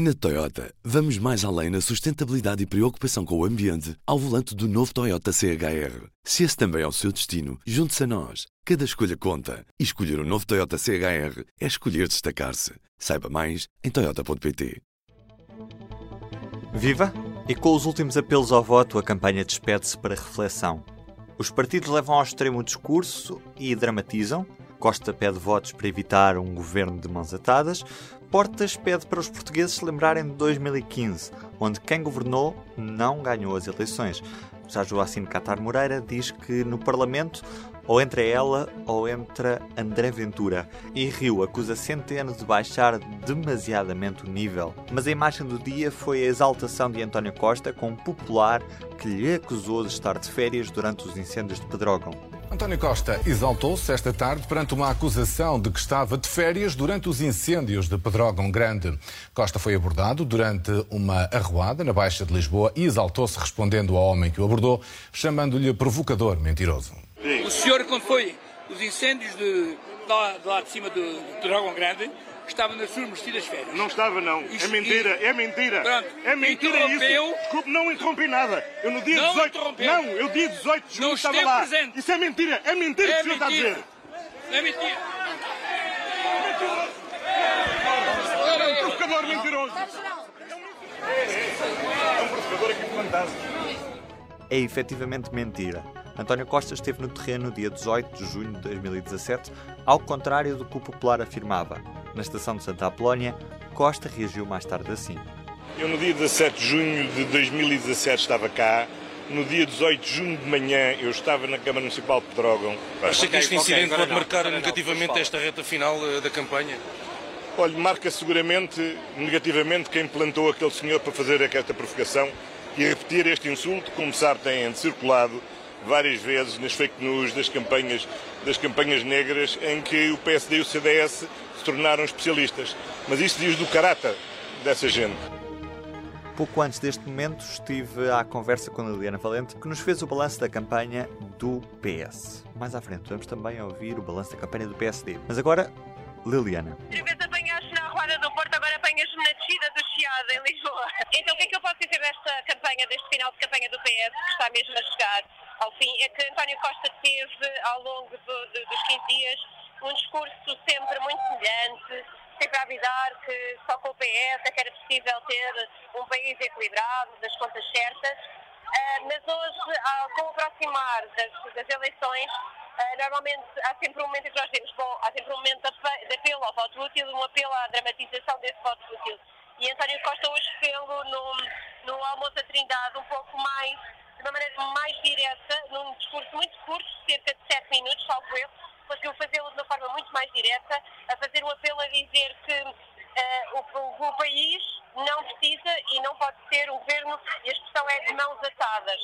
Na Toyota, vamos mais além na sustentabilidade e preocupação com o ambiente ao volante do novo Toyota CHR. Se esse também é o seu destino, junte-se a nós. Cada escolha conta. E escolher o um novo Toyota CHR é escolher destacar-se. Saiba mais em Toyota.pt. Viva! E com os últimos apelos ao voto, a campanha despede-se para reflexão. Os partidos levam ao extremo o discurso e dramatizam. Costa pede votos para evitar um governo de mãos atadas. Portas pede para os portugueses se lembrarem de 2015, onde quem governou não ganhou as eleições. Já Joacine Catar Moreira diz que no Parlamento ou entra ela ou entra André Ventura. E Rio acusa Centeno de baixar demasiadamente o nível. Mas a imagem do dia foi a exaltação de António Costa com um popular que lhe acusou de estar de férias durante os incêndios de Pedrógão. António Costa exaltou-se esta tarde perante uma acusação de que estava de férias durante os incêndios de Pedrógão Grande. Costa foi abordado durante uma arruada na Baixa de Lisboa e exaltou-se respondendo ao homem que o abordou, chamando-lhe provocador mentiroso. O senhor, quando foi os incêndios de, de, lá, de lá de cima do Pedrógão Grande, estava nas suas merecidas férias. Não estava, não. Isto- é mentira, é mentira. Pronto. É mentira Interrompeu. isso. Desculpe, não interrompi nada. Eu no dia Não 18. interrompeu. Não, eu dia 18 de julho Não estava lá. presente. Isso é mentira. É mentira É que o senhor está a mentira. dizer. É mentira. É um provocador mentiroso. É um provocador aqui fantasma. é efetivamente mentira. António Costa esteve no terreno no dia 18 de junho de 2017, ao contrário do que o popular afirmava. Na estação de Santa Apolónia, Costa reagiu mais tarde assim. Eu no dia 17 de junho de 2017 estava cá. No dia 18 de junho de manhã eu estava na Câmara Municipal de Pedrógão. Acha que este incidente pode não, marcar negativamente esta reta final eh, da campanha? Olha, marca seguramente negativamente quem plantou aquele senhor para fazer esta provocação e repetir este insulto, como sabe, têm circulado várias vezes nas fake news das campanhas, das campanhas negras em que o PSD e o CDS se tornaram especialistas. Mas isso diz do caráter dessa gente. Pouco antes deste momento, estive à conversa com a Liliana Valente, que nos fez o balanço da campanha do PS. Mais à frente, vamos também ouvir o balanço da campanha do PSD. Mas agora, Liliana. Outra vez apanhaste na Arruada do Porto, agora apanhas-me na descida do Chiado, em Lisboa. Então, o que é que eu posso dizer desta campanha, deste final de campanha do PS, que está mesmo a chegar ao fim? É que António Costa teve, ao longo do- do- dos 15 dias, um discurso sempre muito semelhante, sempre a avisar que só com o PS é que era possível ter um país equilibrado, das contas certas. Ah, mas hoje, ao- com o aproximar das, das eleições, ah, normalmente há sempre um momento em que nós dizemos, bom, há sempre um momento de ape- de apelo ao voto útil, um apelo à dramatização desse voto útil. E António Costa hoje fê-lo no, no almoço da Trindade um pouco mais, de uma maneira mais direta, num discurso muito curto, cerca de 7 minutos, salvo eu, conseguiu fazê-lo de uma forma muito mais direta, a fazer um apelo a dizer que eh, o, o- país não precisa e não pode ser um governo, e a expressão é de mãos atadas.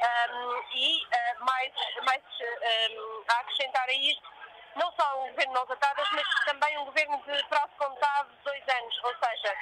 Ahm, e eh, mais, mais eh, ahm, a acrescentar a isto, não só um governo de mãos atadas, mas também um governo de prazo contado de dois anos. Ou seja,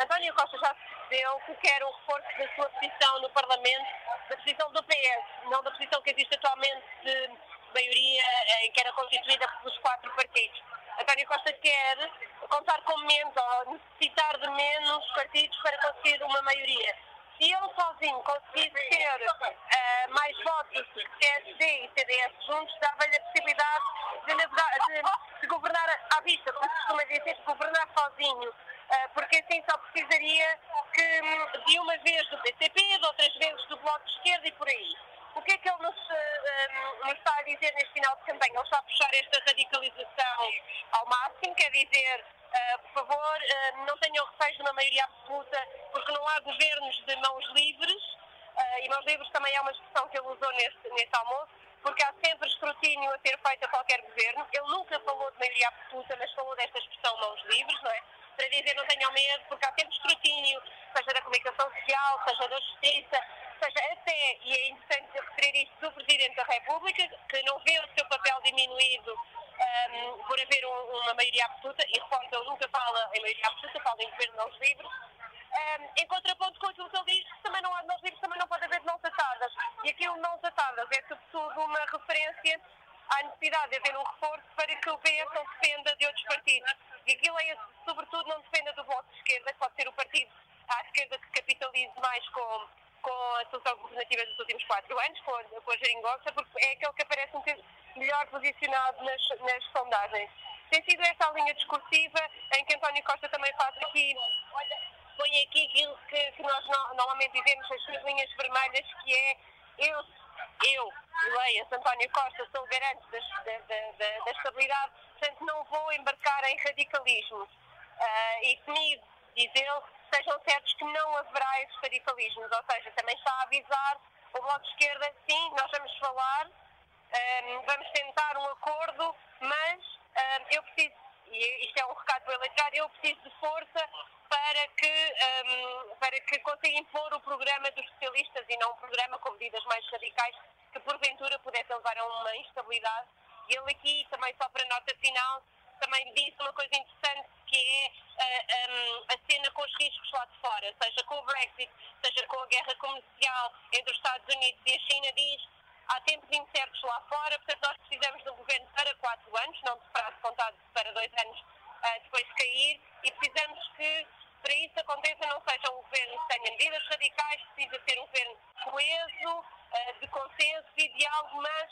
António Costa já se percebeu que quer um reforço da sua posição no Parlamento, da posição do PS, não da posição que existe atualmente de maioria eh, que era constituída pelos quatro partidos. António Costa quer contar com menos ou necessitar de menos partidos para conseguir uma maioria. Se ele sozinho conseguisse ter eh, mais votos que PSD e CDS juntos, dava-lhe a possibilidade de, de- de governar à vista, como se costuma dizer, de governar sozinho. Eh, porque assim só precisaria que, hum, de uma vez do PCP, de outras vezes do Bloco de Esquerda e por aí. O que é que ele nos, eh, hum, nos está a dizer neste final de campanha? Ele está a puxar esta radicalização ao máximo, quer dizer, eh, por favor, eh, não tenham receios de uma maioria absoluta, porque não há governos de mãos livres, eh, e mãos livres também é uma expressão que ele usou neste, neste almoço, porque há sempre escrutínio a ser feito a qualquer governo. Ele nunca falou de maioria absoluta, mas falou desta expressão mãos livres, não é? Para dizer não tenham medo, porque há sempre escrutínio, seja da comunicação social, seja da justiça, seja até, e é interessante referir isto do Presidente da República, que não vê o seu papel diminuído ahm, por haver um- uma maioria absoluta, e recordo, ele nunca fala em maioria absoluta, fala em governo de mãos livres. Ahm, em contraponto com aquilo que ele diz, também não há de mãos livres, também não pode haver de mãos atadas. E aqui o mãos atadas é sobretudo uma referência há necessidade de haver um reforço para que o PS não dependa de outros partidos. E aquilo é, sobretudo, não dependa do Bloco de Esquerda, que pode ser o partido à esquerda que capitalize mais com, com a solução governativa dos últimos quatro anos, com a, com a geringonça, porque é aquele que aparece um melhor posicionado nas, nas sondagens. Tem sido esta a linha discursiva em que António Costa também faz aqui, põe aqui aquilo que, que nós no, normalmente dizemos, as linhas vermelhas, que é eu, eu, Leia, António Costa, sou garante da, da, da, da, estabilidade, portanto não vou embarcar em radicalismos. Uh, e comigo, diz ele, sejam certos que não haverá esses radicalismos, ou seja, também está a avisar o Bloco de Esquerda, sim, nós vamos falar, um, vamos tentar um acordo, mas um, eu preciso, e isto é um recado do eleitorado, eu preciso de força para que, um, para que consiga impor o programa dos socialistas e não um programa com medidas mais radicais que porventura pudesse levar a uma instabilidade. E ele aqui, também só para nota final, também disse uma coisa interessante que é uh, um, a cena com os riscos lá de fora, seja com o Brexit, seja com a guerra comercial entre os Estados Unidos e a China, diz há tempos incertos lá fora, portanto nós precisamos de um governo para quatro anos, não de prazo contado para dois anos uh, depois de cair, e precisamos que para isso aconteça não seja um governo que tenha medidas radicais, precisa ser um governo coeso, uh, de consenso e diálogo, mas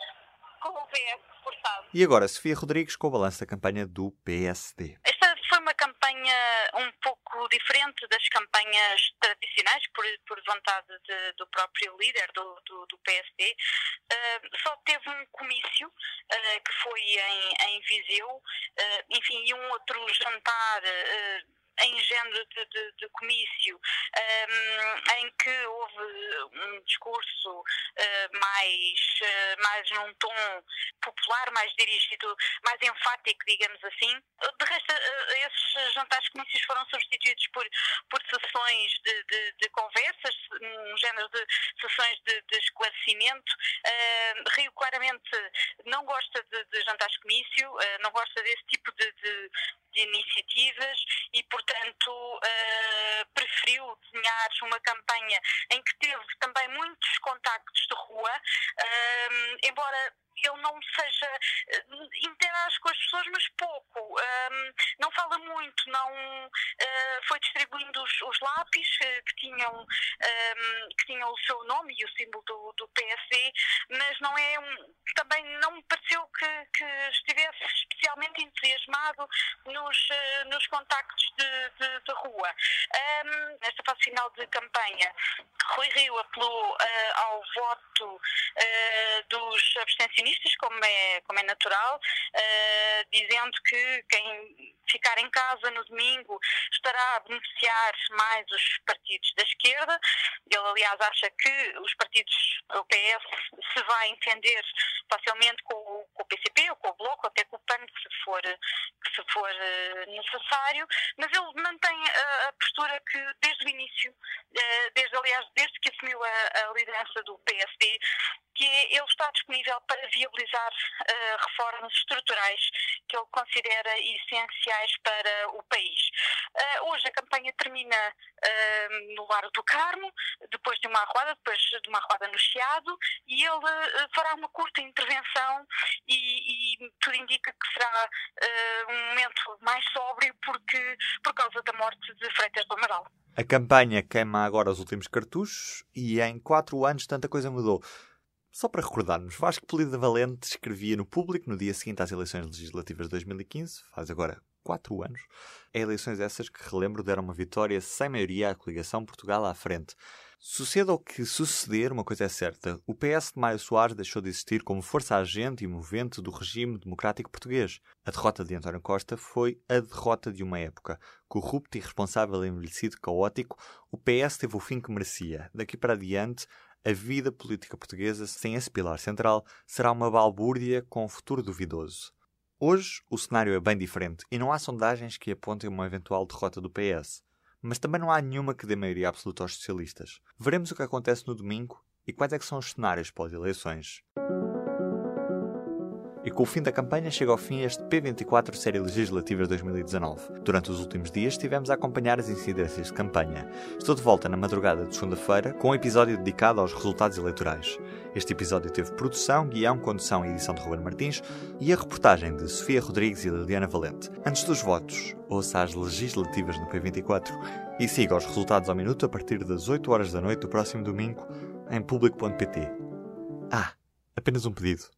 com o PS reforçado. E agora, Sofia Rodrigues, com o balanço da campanha do PSD. Esta foi uma campanha um pouco diferente das campanhas tradicionais, por, por vontade de, do próprio líder do, do, do PSD. Uh, só teve um comício, uh, que foi em, em Viseu, uh, enfim, e um outro jantar em género de, de, de comício, um, em que houve um discurso uh, mais, uh, mais num tom popular, mais dirigido, mais enfático, digamos assim. De resto, uh, esses jantares comícios foram substituídos por, por sessões de, de, de conversas, um género de sessões de, de esclarecimento. Rio claramente não gosta de, jantares comício, não gosta desse tipo de de iniciativas e, portanto, uh, preferiu desenhar uma campanha em que teve também muitos contactos de rua, uh, embora ele não seja uh, interage com as pessoas, mas pouco. Um, não fala muito, não uh, foi distribuindo os, os lápis uh, que tinham um, que tinham o seu nome e o símbolo do, do PSD, mas não é um, também não me pareceu que, que estivesse especialmente entusiasmado nos, nos contactos de, de, de rua. Nesta fase final de campanha, Rui Rio apelou ao voto dos abstencionistas como é, como é natural, uh, dizendo que quem ficar em casa no domingo estará a beneficiar mais os partidos da esquerda. Ele, aliás, acha que os partidos, o PS, se vai entender facilmente com o, com o PCP ou com o Bloco, até com o PAN, se for, se for uh, necessário, mas ele mantém a, a, postura que, desde o início, uh, desde, aliás, desde que assumiu a, a liderança do PSD, que ele está disponível para viabilizar uh, reformas estruturais que ele considera essenciais para o país. Uh, hoje a campanha termina uh, no Lar do Carmo, depois de uma arruada, depois de uma arruada no Chiado, e ele fará uma curta intervenção e, e tudo indica que será um momento mais sóbrio porque, por causa da morte de Freitas do Amaral. A campanha queima agora os últimos cartuchos e em quatro anos tanta coisa mudou. Só para recordarmos, Vasco Polida Valente escrevia no Público no dia seguinte às eleições legislativas de 2015, faz agora quatro anos, eleições essas que, relembro, deram uma vitória sem maioria à coligação Portugal à frente. Suceda o que suceder, uma coisa é certa: o PS de Mário Soares deixou de existir como força agente e movente do regime democrático português. A derrota de António Costa foi a derrota de uma época. Corrupto, irresponsável, envelhecido, caótico, o PS teve o fim que merecia. Daqui para adiante, a vida política portuguesa, sem esse pilar central, será uma balbúrdia com um futuro duvidoso. Hoje, o cenário é bem diferente e não há sondagens que apontem uma eventual derrota do PS. Mas também não há nenhuma que dê maioria absoluta aos socialistas. Veremos o que acontece no domingo e quais é são os cenários pós-eleições. E com o fim da campanha chega ao fim este P24 Série Legislativa 2019. Durante os últimos dias estivemos a acompanhar as incidências de campanha. Estou de volta na madrugada de segunda-feira com um episódio dedicado aos resultados eleitorais. Este episódio teve produção, guião, condução e edição de Ruben Martins e a reportagem de Sofia Rodrigues e Liliana Valente. Antes dos votos, ouça as legislativas no P24 e siga os resultados ao minuto a partir das 8 horas da noite do próximo domingo em público.pt. Ah, apenas um pedido.